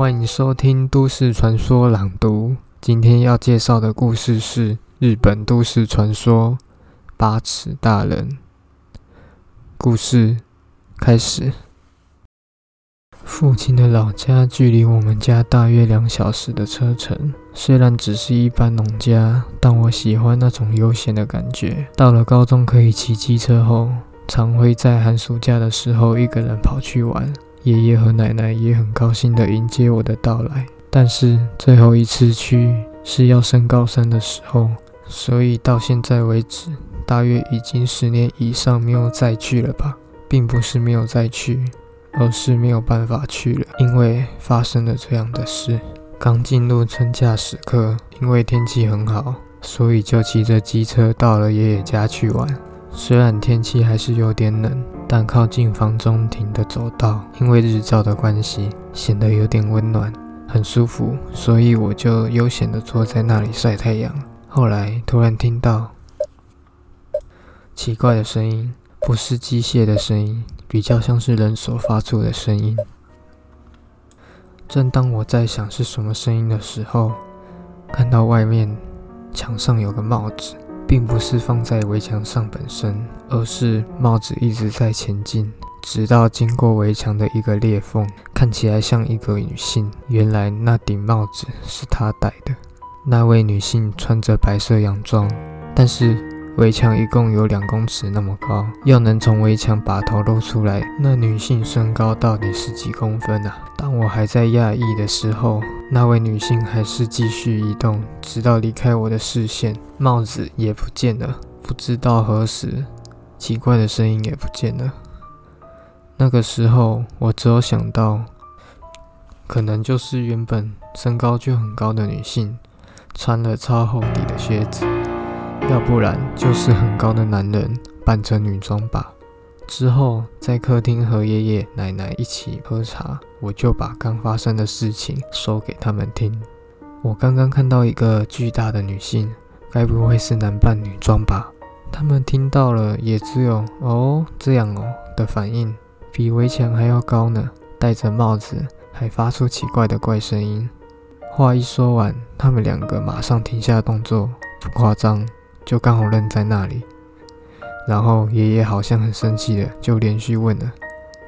欢迎收听都市传说朗读。今天要介绍的故事是日本都市传说八尺大人。故事开始。父亲的老家距离我们家大约两小时的车程。虽然只是一般农家，但我喜欢那种悠闲的感觉。到了高中可以骑机车后，常会在寒暑假的时候一个人跑去玩。爷爷和奶奶也很高兴地迎接我的到来。但是最后一次去是要升高三的时候，所以到现在为止，大约已经十年以上没有再去了吧？并不是没有再去。而是没有办法去了，因为发生了这样的事。刚进入春假时刻，因为天气很好，所以就骑着机车到了爷爷家去玩。虽然天气还是有点冷，但靠近房中庭的走道，因为日照的关系，显得有点温暖，很舒服，所以我就悠闲地坐在那里晒太阳。后来突然听到奇怪的声音。不是机械的声音，比较像是人所发出的声音。正当我在想是什么声音的时候，看到外面墙上有个帽子，并不是放在围墙上本身，而是帽子一直在前进，直到经过围墙的一个裂缝，看起来像一个女性。原来那顶帽子是她戴的。那位女性穿着白色洋装，但是。围墙一共有两公尺那么高，要能从围墙把头露出来，那女性身高到底是几公分啊？当我还在讶异的时候，那位女性还是继续移动，直到离开我的视线，帽子也不见了。不知道何时，奇怪的声音也不见了。那个时候，我只有想到，可能就是原本身高就很高的女性，穿了超厚底的靴子。要不然就是很高的男人扮成女装吧。之后在客厅和爷爷奶奶一起喝茶，我就把刚发生的事情说给他们听。我刚刚看到一个巨大的女性，该不会是男扮女装吧？他们听到了也只有“哦，这样哦”的反应，比围墙还要高呢。戴着帽子，还发出奇怪的怪声音。话一说完，他们两个马上停下动作，不夸张。就刚好愣在那里，然后爷爷好像很生气的，就连续问了：“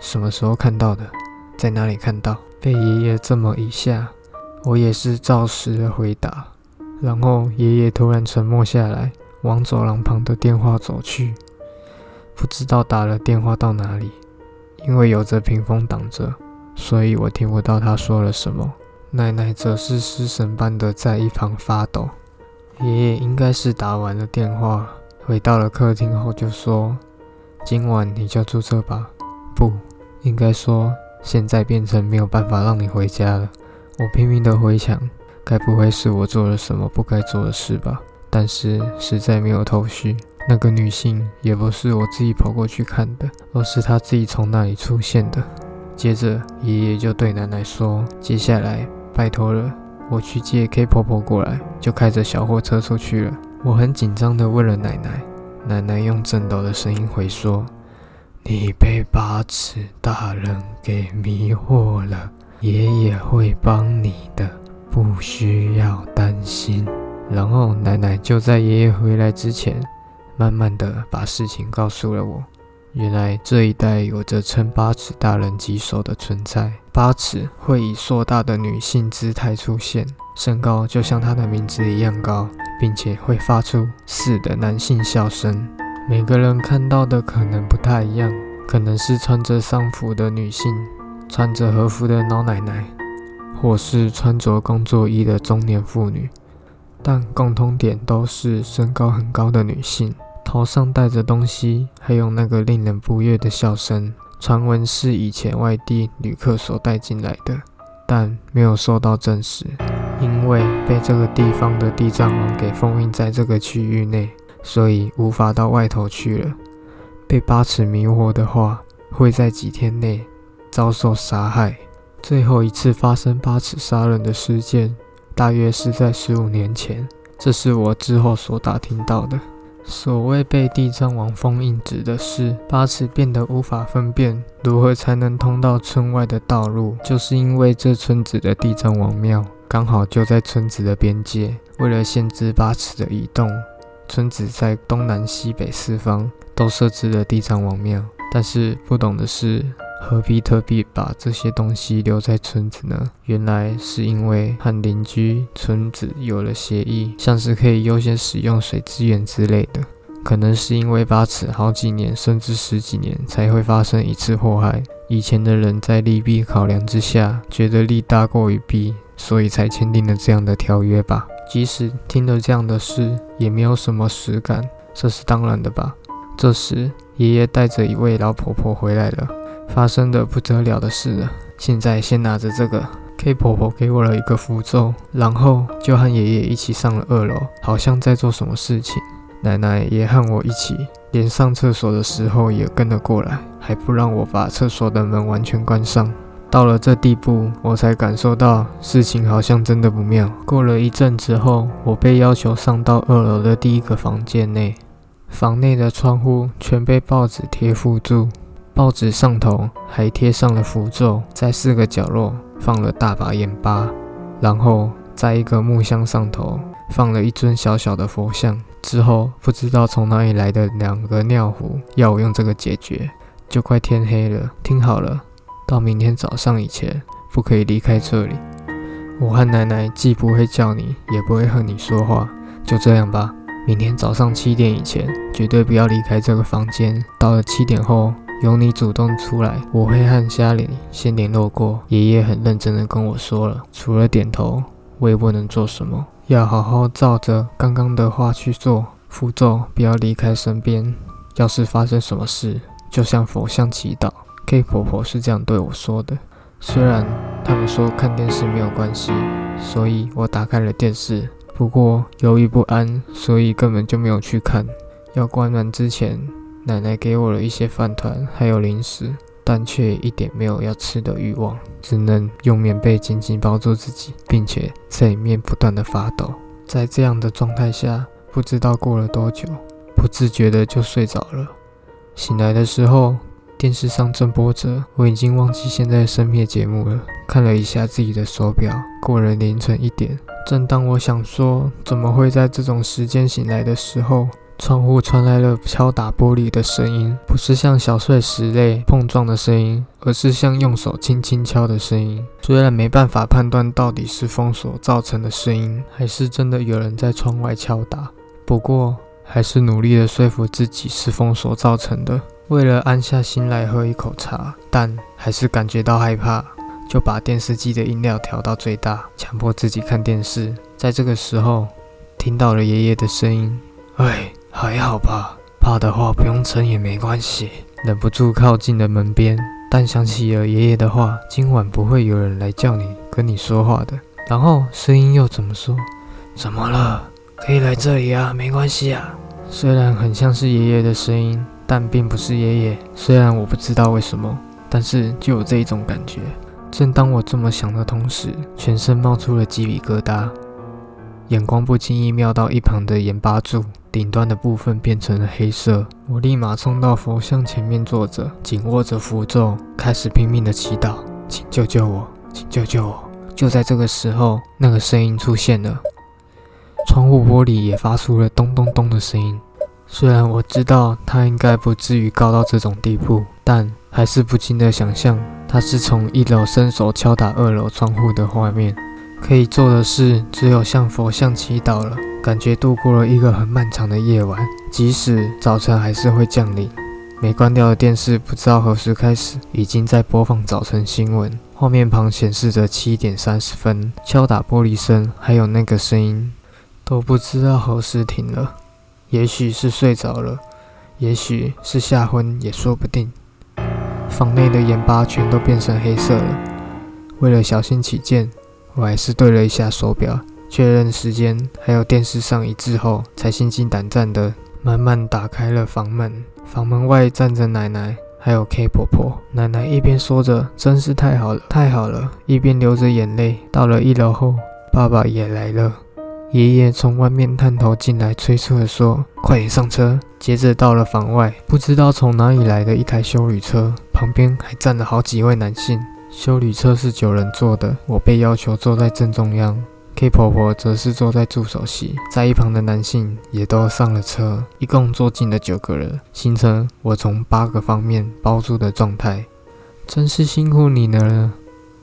什么时候看到的？在哪里看到？”被爷爷这么一下，我也是照实的回答。然后爷爷突然沉默下来，往走廊旁的电话走去，不知道打了电话到哪里，因为有着屏风挡着，所以我听不到他说了什么。奶奶则是失神般的在一旁发抖。爷爷应该是打完了电话，回到了客厅后就说：“今晚你就住这吧。”不应该说，现在变成没有办法让你回家了。我拼命的回想，该不会是我做了什么不该做的事吧？但是实在没有头绪。那个女性也不是我自己跑过去看的，而是她自己从那里出现的。接着爷爷就对奶奶说：“接下来拜托了。”我去接 K 婆婆过来，就开着小货车出去了。我很紧张的问了奶奶，奶奶用颤抖的声音回说：“你被八尺大人给迷惑了，爷爷会帮你的，不需要担心。”然后奶奶就在爷爷回来之前，慢慢的把事情告诉了我。原来这一带有着称八尺大人棘手的存在。八尺会以硕大的女性姿态出现，身高就像她的名字一样高，并且会发出“四”的男性笑声。每个人看到的可能不太一样，可能是穿着丧服的女性，穿着和服的老奶奶，或是穿着工作衣的中年妇女，但共通点都是身高很高的女性。头上戴着东西，还有那个令人不悦的笑声。传闻是以前外地旅客所带进来的，但没有受到证实，因为被这个地方的地藏王给封印在这个区域内，所以无法到外头去了。被八尺迷惑的话，会在几天内遭受杀害。最后一次发生八尺杀人的事件，大约是在十五年前，这是我之后所打听到的。所谓被地藏王封印，指的是八尺变得无法分辨如何才能通到村外的道路，就是因为这村子的地藏王庙刚好就在村子的边界。为了限制八尺的移动，村子在东南西北四方都设置了地藏王庙。但是不懂的是。何必特地把这些东西留在村子呢？原来是因为和邻居村子有了协议，像是可以优先使用水资源之类的。可能是因为八尺好几年甚至十几年才会发生一次祸害，以前的人在利弊考量之下，觉得利大过于弊，所以才签订了这样的条约吧。即使听了这样的事，也没有什么实感，这是当然的吧。这时，爷爷带着一位老婆婆回来了。发生的不得了的事了。现在先拿着这个，K 婆婆给我了一个符咒，然后就和爷爷一起上了二楼，好像在做什么事情。奶奶也和我一起，连上厕所的时候也跟了过来，还不让我把厕所的门完全关上。到了这地步，我才感受到事情好像真的不妙。过了一阵之后，我被要求上到二楼的第一个房间内，房内的窗户全被报纸贴附住。报纸上头还贴上了符咒，在四个角落放了大把盐巴，然后在一个木箱上头放了一尊小小的佛像。之后不知道从哪里来的两个尿壶，要我用这个解决。就快天黑了，听好了，到明天早上以前不可以离开这里。我和奶奶既不会叫你，也不会和你说话，就这样吧。明天早上七点以前绝对不要离开这个房间。到了七点后。由你主动出来，我会和家里先联络过。爷爷很认真的跟我说了，除了点头，我也不能做什么，要好好照着刚刚的话去做。符咒不要离开身边，要是发生什么事，就向佛像祈祷。K 婆婆是这样对我说的。虽然他们说看电视没有关系，所以我打开了电视。不过犹豫不安，所以根本就没有去看。要关门之前。奶奶给我了一些饭团，还有零食，但却一点没有要吃的欲望，只能用棉被紧紧包住自己，并且在里面不断的发抖。在这样的状态下，不知道过了多久，不自觉的就睡着了。醒来的时候，电视上正播着，我已经忘记现在深夜节目了。看了一下自己的手表，过了凌晨一点。正当我想说怎么会在这种时间醒来的时候，窗户传来了敲打玻璃的声音，不是像小碎石类碰撞的声音，而是像用手轻轻敲的声音。虽然没办法判断到底是封锁造成的声音，还是真的有人在窗外敲打，不过还是努力的说服自己是封锁造成的。为了安下心来喝一口茶，但还是感觉到害怕，就把电视机的音量调到最大，强迫自己看电视。在这个时候，听到了爷爷的声音：“哎。”还好吧，怕的话不用撑也没关系。忍不住靠近了门边，但想起了爷爷的话，今晚不会有人来叫你跟你说话的。然后声音又怎么说？怎么了？可以来这里啊，没关系啊。虽然很像是爷爷的声音，但并不是爷爷。虽然我不知道为什么，但是就有这一种感觉。正当我这么想的同时，全身冒出了鸡皮疙瘩，眼光不经意瞄到一旁的盐巴柱。顶端的部分变成了黑色，我立马冲到佛像前面坐着，紧握着符咒，开始拼命的祈祷：“请救救我，请救救我！”就在这个时候，那个声音出现了，窗户玻璃也发出了咚咚咚的声音。虽然我知道它应该不至于高到这种地步，但还是不禁的想象，它是从一楼伸手敲打二楼窗户的画面。可以做的事只有向佛像祈祷了。感觉度过了一个很漫长的夜晚，即使早晨还是会降临。没关掉的电视不知道何时开始，已经在播放早晨新闻。画面旁显示着七点三十分，敲打玻璃声还有那个声音，都不知道何时停了。也许是睡着了，也许是吓昏，也说不定。房内的盐巴全都变成黑色了。为了小心起见，我还是对了一下手表。确认时间，还有电视上一致后，才心惊胆战的慢慢打开了房门。房门外站着奶奶，还有 K 婆婆。奶奶一边说着“真是太好了，太好了”，一边流着眼泪。到了一楼后，爸爸也来了，爷爷从外面探头进来，催促地说：“快点上车！”接着到了房外，不知道从哪里来的一台修旅车，旁边还站了好几位男性。修理车是九人坐的，我被要求坐在正中央，K 婆婆则是坐在助手席，在一旁的男性也都上了车，一共坐进了九个人，形成我从八个方面包住的状态。真是辛苦你了，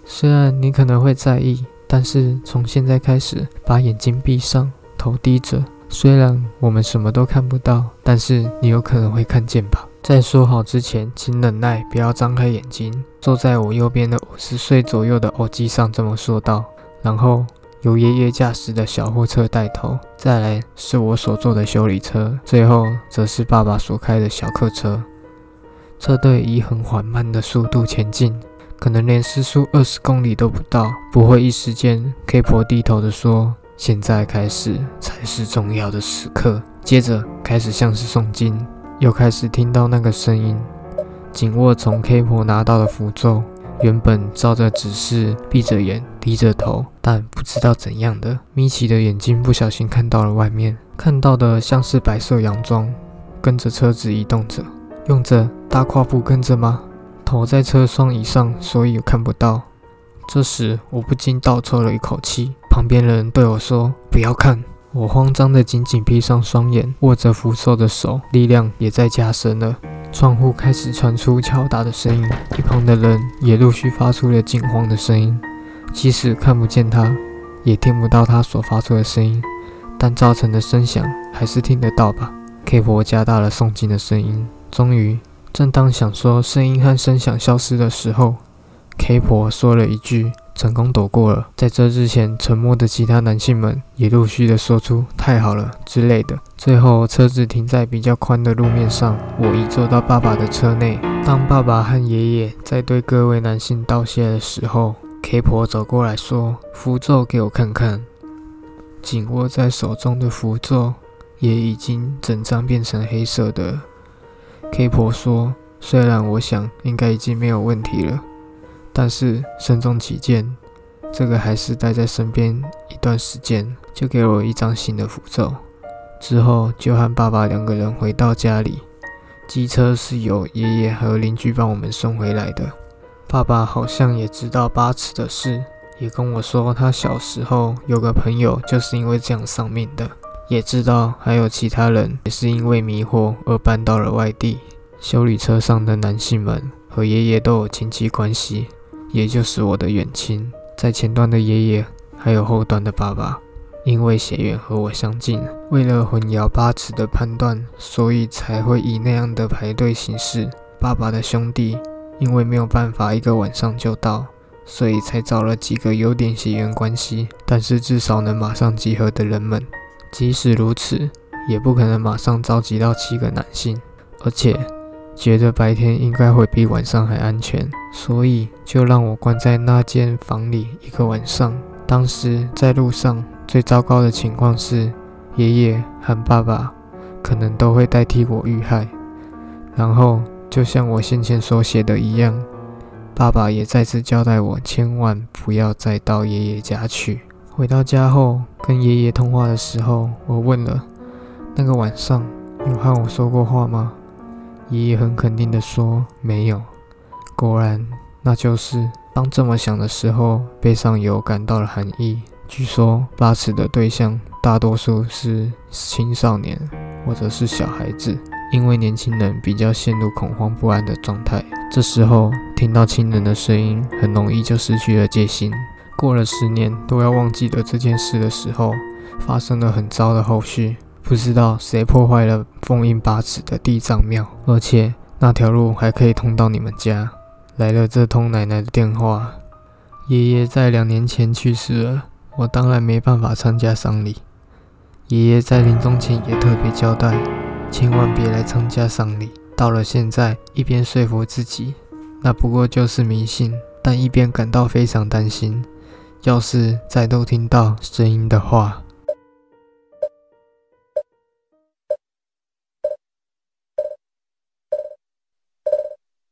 虽然你可能会在意。但是从现在开始，把眼睛闭上，头低着。虽然我们什么都看不到，但是你有可能会看见吧。在说好之前，请忍耐，不要张开眼睛。坐在我右边的五十岁左右的欧基上这么说道。然后由爷爷驾驶的小货车带头，再来是我所坐的修理车，最后则是爸爸所开的小客车。车队以很缓慢的速度前进。可能连时速二十公里都不到，不会一时间。K 婆低头的说：“现在开始才是重要的时刻。”接着开始像是诵经，又开始听到那个声音。紧握从 K 婆拿到的符咒，原本照着指示，闭着眼，低着头，但不知道怎样的，眯起的眼睛不小心看到了外面，看到的像是白色洋装，跟着车子移动着，用着大跨步跟着吗？头在车窗以上，所以看不到。这时，我不禁倒抽了一口气。旁边人对我说：“不要看。”我慌张的紧紧闭上双眼，握着扶手的手力量也在加深了。窗户开始传出敲打的声音，一旁的人也陆续发出了惊慌的声音。即使看不见他，也听不到他所发出的声音，但造成的声响还是听得到吧？K 婆加大了诵经的声音，终于。正当想说声音和声响消失的时候，K 婆说了一句：“成功躲过了。”在这之前，沉默的其他男性们也陆续的说出“太好了”之类的。最后，车子停在比较宽的路面上，我一坐到爸爸的车内。当爸爸和爷爷在对各位男性道谢的时候，K 婆走过来说：“符咒给我看看。”紧握在手中的符咒也已经整张变成黑色的。K 婆说：“虽然我想应该已经没有问题了，但是慎重起见，这个还是待在身边一段时间。”就给我一张新的符咒。之后就和爸爸两个人回到家里。机车是由爷爷和邻居帮我们送回来的。爸爸好像也知道八尺的事，也跟我说他小时候有个朋友就是因为这样丧命的。也知道还有其他人也是因为迷惑而搬到了外地。修理车上的男性们和爷爷都有亲戚关系，也就是我的远亲。在前端的爷爷还有后端的爸爸，因为血缘和我相近，为了混淆八尺的判断，所以才会以那样的排队形式。爸爸的兄弟因为没有办法一个晚上就到，所以才找了几个有点血缘关系，但是至少能马上集合的人们。即使如此，也不可能马上召集到七个男性，而且觉得白天应该会比晚上还安全，所以就让我关在那间房里一个晚上。当时在路上最糟糕的情况是，爷爷和爸爸可能都会代替我遇害。然后就像我先前所写的一样，爸爸也再次交代我千万不要再到爷爷家去。回到家后，跟爷爷通话的时候，我问了：“那个晚上有和我说过话吗？”爷爷很肯定地说：“没有。”果然，那就是当这么想的时候，背上有感到了寒意。据说，拉扯的对象大多数是青少年或者是小孩子，因为年轻人比较陷入恐慌不安的状态，这时候听到亲人的声音，很容易就失去了戒心。过了十年都要忘记的这件事的时候，发生了很糟的后续。不知道谁破坏了封印八尺的地藏庙，而且那条路还可以通到你们家。来了这通奶奶的电话，爷爷在两年前去世了，我当然没办法参加丧礼。爷爷在临终前也特别交代，千万别来参加丧礼。到了现在，一边说服自己，那不过就是迷信，但一边感到非常担心。要是再都听到声音的话。